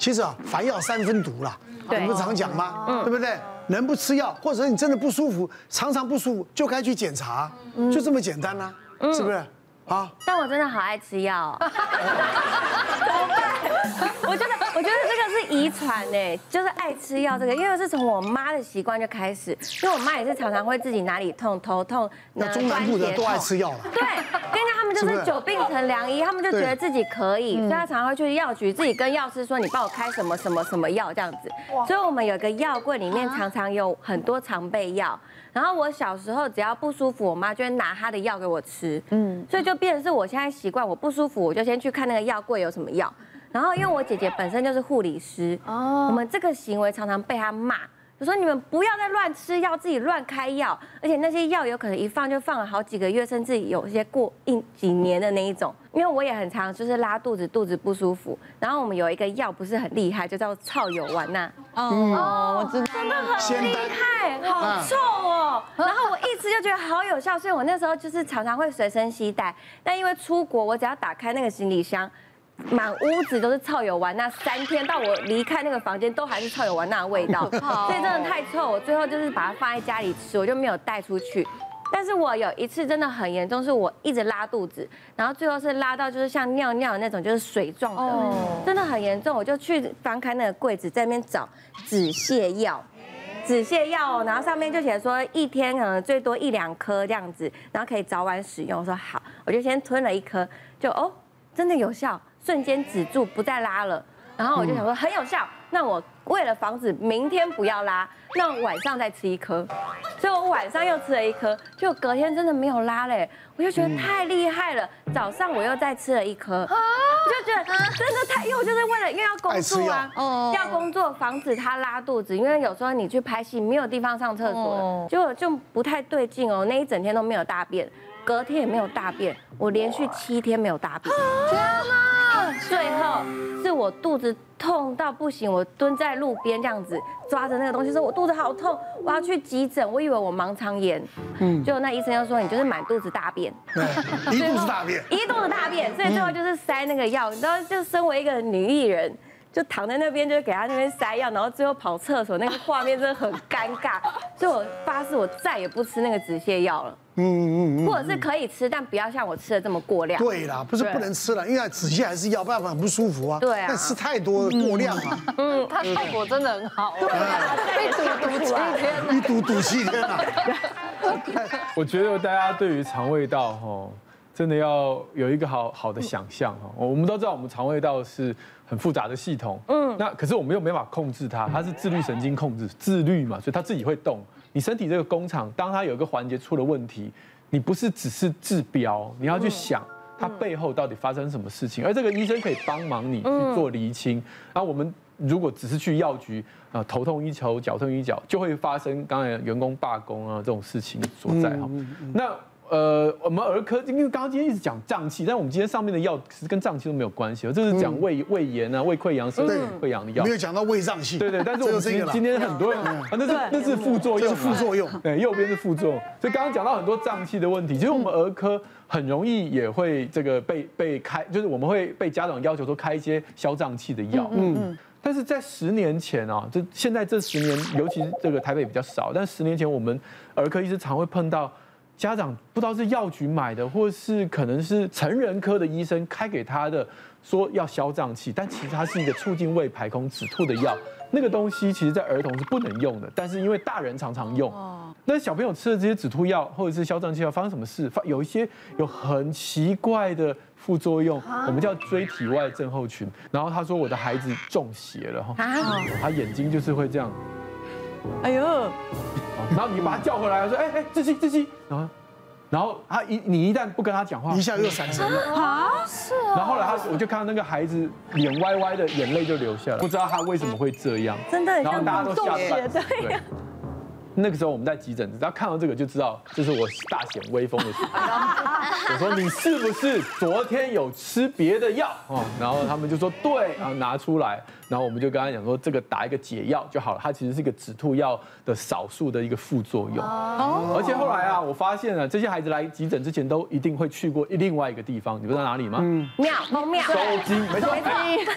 其实啊，凡药三分毒啦，我对们不常讲吗？嗯对不对？能不吃药，或者你真的不舒服，常常不舒服，就该去检查，就这么简单呐，是不是？啊，但我真的好爱吃药、哦，怎么办？我觉得，我觉得这个是遗传呢，就是爱吃药这个，因为是从我妈的习惯就开始，因为我妈也是常常会自己哪里痛，头痛，那中南部的都爱吃药了。对，跟们就是久病成良医，他们就觉得自己可以，所以他常常会去药局，自己跟药师说：“你帮我开什么什么什么药这样子。”所以我们有个药柜里面常常有很多常备药。然后我小时候只要不舒服，我妈就会拿她的药给我吃。嗯，所以就变成是我现在习惯，我不舒服我就先去看那个药柜有什么药。然后因为我姐姐本身就是护理师，哦，我们这个行为常常被她骂。就说你们不要再乱吃药，自己乱开药，而且那些药有可能一放就放了好几个月，甚至有些过一几年的那一种。因为我也很常就是拉肚子，肚子不舒服。然后我们有一个药不是很厉害，就叫草油丸呐。哦，我知道，真的很厉害，好臭哦。然后我一吃就觉得好有效，所以我那时候就是常常会随身携带。但因为出国，我只要打开那个行李箱。满屋子都是臭油丸，那三天到我离开那个房间都还是臭油丸那味道，所以真的太臭。我最后就是把它放在家里吃，我就没有带出去。但是我有一次真的很严重，是我一直拉肚子，然后最后是拉到就是像尿尿的那种，就是水状的，真的很严重。我就去翻开那个柜子，在那边找止泻药，止泻药，然后上面就写说一天可能最多一两颗这样子，然后可以早晚使用。我说好，我就先吞了一颗，就哦，真的有效。瞬间止住，不再拉了。然后我就想说很有效，那我为了防止明天不要拉，那我晚上再吃一颗。所以我晚上又吃了一颗，就隔天真的没有拉嘞。我就觉得太厉害了。早上我又再吃了一颗，我就觉得真的太，因为我就是为了因为要工作啊，要工作防止他拉肚子。因为有时候你去拍戏没有地方上厕所，就就不太对劲哦。那一整天都没有大便，隔天也没有大便，我连续七天没有大便。天哪！最后是我肚子痛到不行，我蹲在路边这样子抓着那个东西，说我肚子好痛，我要去急诊。我以为我盲肠炎，嗯，结果那医生又说你就是满肚子大便，对，一肚子大便，一肚子大便，所以最后就是塞那个药。你知道，就身为一个女艺人，就躺在那边，就给他那边塞药，然后最后跑厕所，那个画面真的很尴尬。所以我发誓，我再也不吃那个止泻药了。嗯嗯嗯，或者是可以吃，但不要像我吃的这么过量。对啦，不是不能吃了，因为止泻还是要，不然很不舒服啊。对啊，但吃太多过量啊。嗯，它效果真的很好。对啊，一赌赌七天，一堵堵七天啊。我觉得大家对于肠胃道哈，真的要有一个好好的想象哈。我们都知道，我们肠胃道是很复杂的系统。嗯。那可是我们又没法控制它，它是自律神经控制，自律嘛，所以它自己会动。你身体这个工厂，当它有一个环节出了问题，你不是只是治标，你要去想它背后到底发生什么事情，而这个医生可以帮忙你去做厘清。那我们如果只是去药局啊，头痛医头，脚痛医脚，就会发生刚才员工罢工啊这种事情所在哈。那。呃，我们儿科因为刚刚今天一直讲胀气，但我们今天上面的药其实跟胀气都没有关系，这是讲胃胃炎啊、胃溃疡、肾溃疡的药，没有讲到胃胀气。对对，但是我们今今天很多人啊，那是那是副作用，副作用。对，右边是副作用。所以刚刚讲到很多胀气的问题，其实我们儿科很容易也会这个被被开，就是我们会被家长要求说开一些消胀气的药。嗯，但是在十年前啊，就现在这十年，尤其是这个台北比较少，但十年前我们儿科医师常会碰到。家长不知道是药局买的，或是可能是成人科的医生开给他的，说要消胀气，但其实它是一个促进胃排空止吐的药。那个东西其实在儿童是不能用的，但是因为大人常常用，那小朋友吃了这些止吐药或者是消胀气药，发生什么事？发有一些有很奇怪的副作用，我们叫椎体外症候群。然后他说我的孩子中邪了哈，他眼睛就是会这样。哎呦，然后你把他叫回来，说：“哎哎，志熙志熙。”然后，然后他一你一旦不跟他讲话，一下又闪神了啊！是啊。然后后来他我就看到那个孩子脸歪歪的，眼泪就流下来，不知道他为什么会这样。真的，然后大家都吓到。对。那个时候我们在急诊，只要看到这个就知道这是我大显威风的时候。我说你是不是昨天有吃别的药？哦，然后他们就说对，然后拿出来，然后我们就跟他讲说这个打一个解药就好了，它其实是一个止吐药的少数的一个副作用。哦。而且后来啊，我发现了这些孩子来急诊之前都一定会去过另外一个地方，你不知道哪里吗？嗯。庙，猫庙。收金，没错。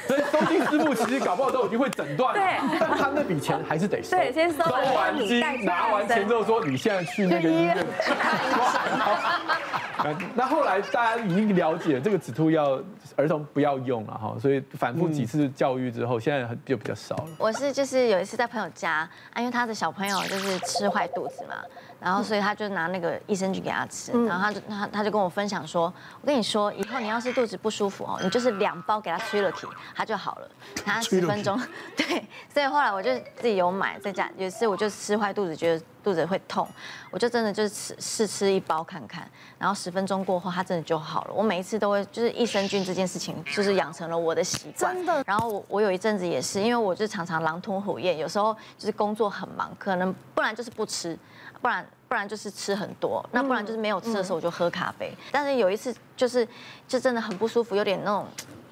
所以收金师傅其实搞不好都已经会诊断了，对。但他那笔钱还是得收。对，先收。收完惊，拿完钱之后说 你现在去那个医院。那后来大家已经了解这个止吐药，儿童不要用了哈，所以反复几次教育之后，现在就比较少了。我是就是有一次在朋友家，啊，因为他的小朋友就是吃坏肚子嘛，然后所以他就拿那个益生菌给他吃，然后他就他他就跟我分享说，我跟你说，以后你要是肚子不舒服哦，你就是两包给他吹了体，他就好了，他十分钟，对，所以后来我就自己有买在家，有一次我就吃坏肚子，觉得。肚子会痛，我就真的就是吃试吃一包看看，然后十分钟过后，它真的就好了。我每一次都会就是益生菌这件事情，就是养成了我的习惯。真的。然后我我有一阵子也是，因为我就常常狼吞虎咽，有时候就是工作很忙，可能不然就是不吃，不然不然就是吃很多，那不然就是没有吃的时候我就喝咖啡。但是有一次就是就真的很不舒服，有点那种。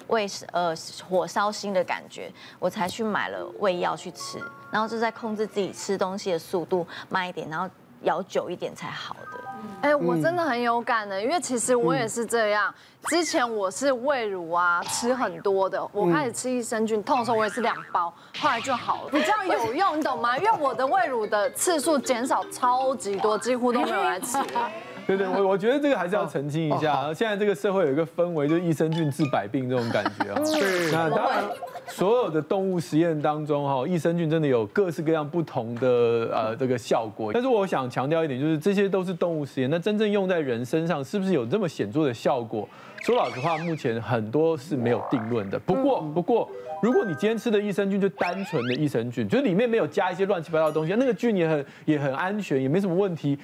胃呃火烧心的感觉，我才去买了胃药去吃，然后就在控制自己吃东西的速度慢一点，然后咬久一点才好的。哎，我真的很有感的，因为其实我也是这样。之前我是胃乳啊吃很多的，我开始吃益生菌，痛的时候我也是两包，后来就好了，比较有用，你懂吗？因为我的胃乳的次数减少超级多，几乎都没有来吃。对对，我我觉得这个还是要澄清一下。现在这个社会有一个氛围，就是益生菌治百病这种感觉啊。对。那当然，所有的动物实验当中哈，益生菌真的有各式各样不同的呃这个效果。但是我想强调一点，就是这些都是动物实验，那真正用在人身上是不是有这么显著的效果？说老实话，目前很多是没有定论的。不过不过，如果你今天吃的益生菌就单纯的益生菌，就是里面没有加一些乱七八糟的东西，那个菌也很也很安全，也没什么问题。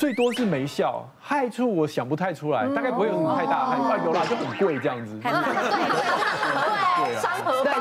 最多是没效，害处我想不太出来，大概不会有什么太大害处。有啦，就很贵这样子。对，对，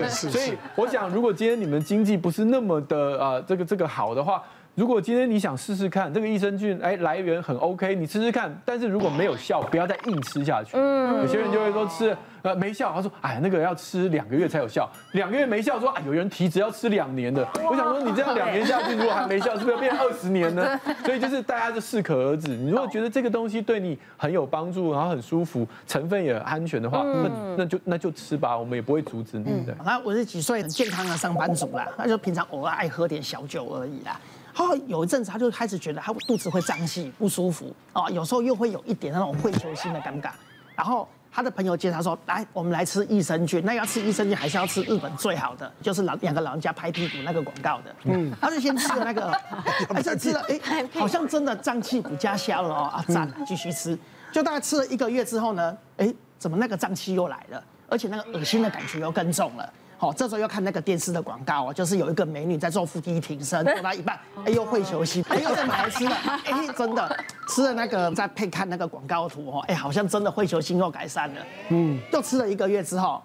对，是是是。所以我想，如果今天你们经济不是那么的呃这个这个好的话。如果今天你想试试看这个益生菌，哎，来源很 OK，你吃吃看。但是如果没有效，不要再硬吃下去。嗯，有些人就会说吃呃没效，他说哎那个要吃两个月才有效，两个月没效，说啊有人提只要吃两年的。我想说你这样两年下去，如果还没效，是不是要变二十年呢？所以就是大家就适可而止。你如果觉得这个东西对你很有帮助，然后很舒服，成分也安全的话，那那就那就吃吧，我们也不会阻止你的。那我是几岁很健康的上班族啦，那就平常偶尔爱喝点小酒而已啦。后来有一阵子，他就开始觉得他肚子会胀气、不舒服啊，有时候又会有一点那种会球心的尴尬。然后他的朋友介绍说：“来，我们来吃益生菌。那要吃益生菌，还是要吃日本最好的，就是老两个老人家拍屁股那个广告的。”嗯，他就先吃了那个，还是吃了，哎，好像真的胀气不加消了哦啊，赞，继续吃。就大概吃了一个月之后呢，哎，怎么那个胀气又来了，而且那个恶心的感觉又更重了。好，这时候要看那个电视的广告哦，就是有一个美女在做腹肌挺身，做到一半，哎呦会球心，哎呦再买来吃了，哎真的吃了那个再配看那个广告图哦，哎好像真的会球心又改善了，嗯，又吃了一个月之后，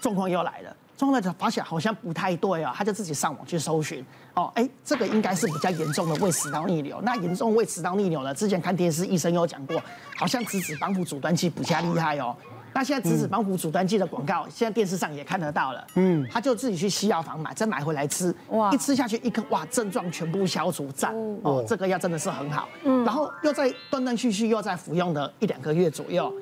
状况又来了，状况就发现好像不太对啊，他就自己上网去搜寻，哦，哎这个应该是比较严重的胃食道逆流，那严重胃食道逆流呢，之前看电视医生有讲过，好像质子帮浦阻断剂比较厉害哦。那现在质子帮扶阻断剂的广告，现在电视上也看得到了。嗯，他就自己去西药房买，再买回来吃。哇，一吃下去一颗，哇，症状全部消除，赞哦，这个药真的是很好。嗯，然后又在断断续续又在服用了一两个月左右，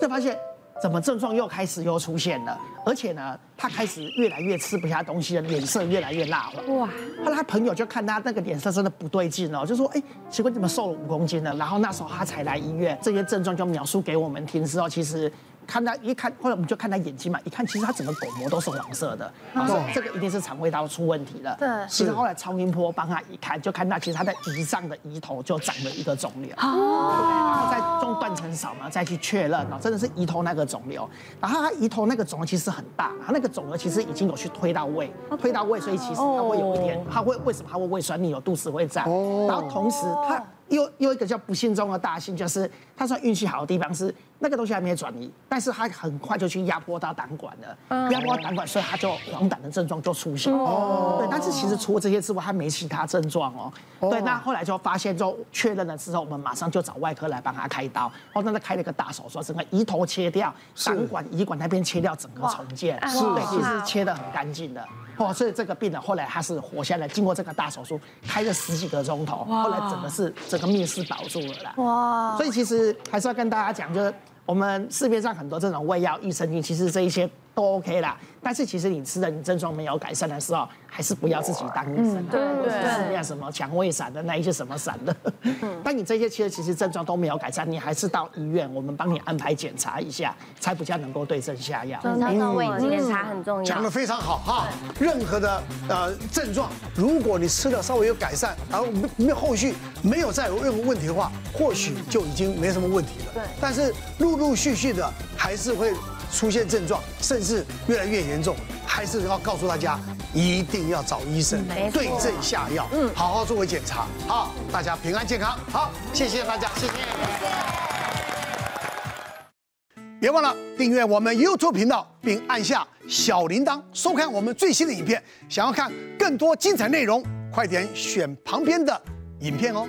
就发现怎么症状又开始又出现了，而且呢，他开始越来越吃不下东西了，脸色越来越蜡黄。哇，后来他朋友就看他那个脸色真的不对劲哦，就说：“哎，奇怪，怎么瘦了五公斤了？”然后那时候他才来医院，这些症状就描述给我们听之后，其实。看他一看，后来我们就看他眼睛嘛，一看其实他整个狗膜都是黄色的，然后说这个一定是肠胃道出问题了。对，其实后来超音波帮他一看，就看到其实他的胰脏的胰头就长了一个肿瘤。哦，再做断层扫描再去确认，哦，真的是胰头那个肿瘤。然后他胰头那个肿瘤其实很大，他那个肿瘤其实已经有去推到胃，推到胃，所以其实他会有一点，他会为什么他会胃酸逆流，肚子会胀。哦，然后同时他。又又一个叫不幸中的大幸，就是他说运气好的地方是那个东西还没转移，但是他很快就去压迫到胆管了，压迫到胆管，所以他就黄疸的症状就出现。哦，对，但是其实除了这些之外，他没其他症状哦。对，那后来就发现，就确认了之后，我们马上就找外科来帮他开刀。哦，那他开了一个大手术，整个胰头切掉，胆管、胰管那边切掉，整个重建。是，对，其实切得很干净的。哦，所以这个病人后来他是活下来，经过这个大手术，开了十几个钟头，后来整个是整个命是保住了啦。哇！所以其实还是要跟大家讲，就是我们市面上很多这种胃药、益生菌，其实这一些。都 OK 啦，但是其实你吃的你症状没有改善的时候，还是不要自己当医生，对对对，那什么蔷薇散的那一些什么散的，但你这些其实其实症状都没有改善，你还是到医院，我们帮你安排检查一下，才比较能够对症下药。嗯，胃检查很重要。讲的非常好哈，任何的呃症状，如果你吃了稍微有改善，然后没有后续没有再有任何问题的话，或许就已经没什么问题了。对，但是陆陆续续的还是会。出现症状，甚至越来越严重，还是要告诉大家，一定要找医生对症下药，嗯，好好作为检查，好，大家平安健康，好，谢谢大家，谢谢。别忘了订阅我们 YouTube 频道，并按下小铃铛，收看我们最新的影片。想要看更多精彩内容，快点选旁边的影片哦。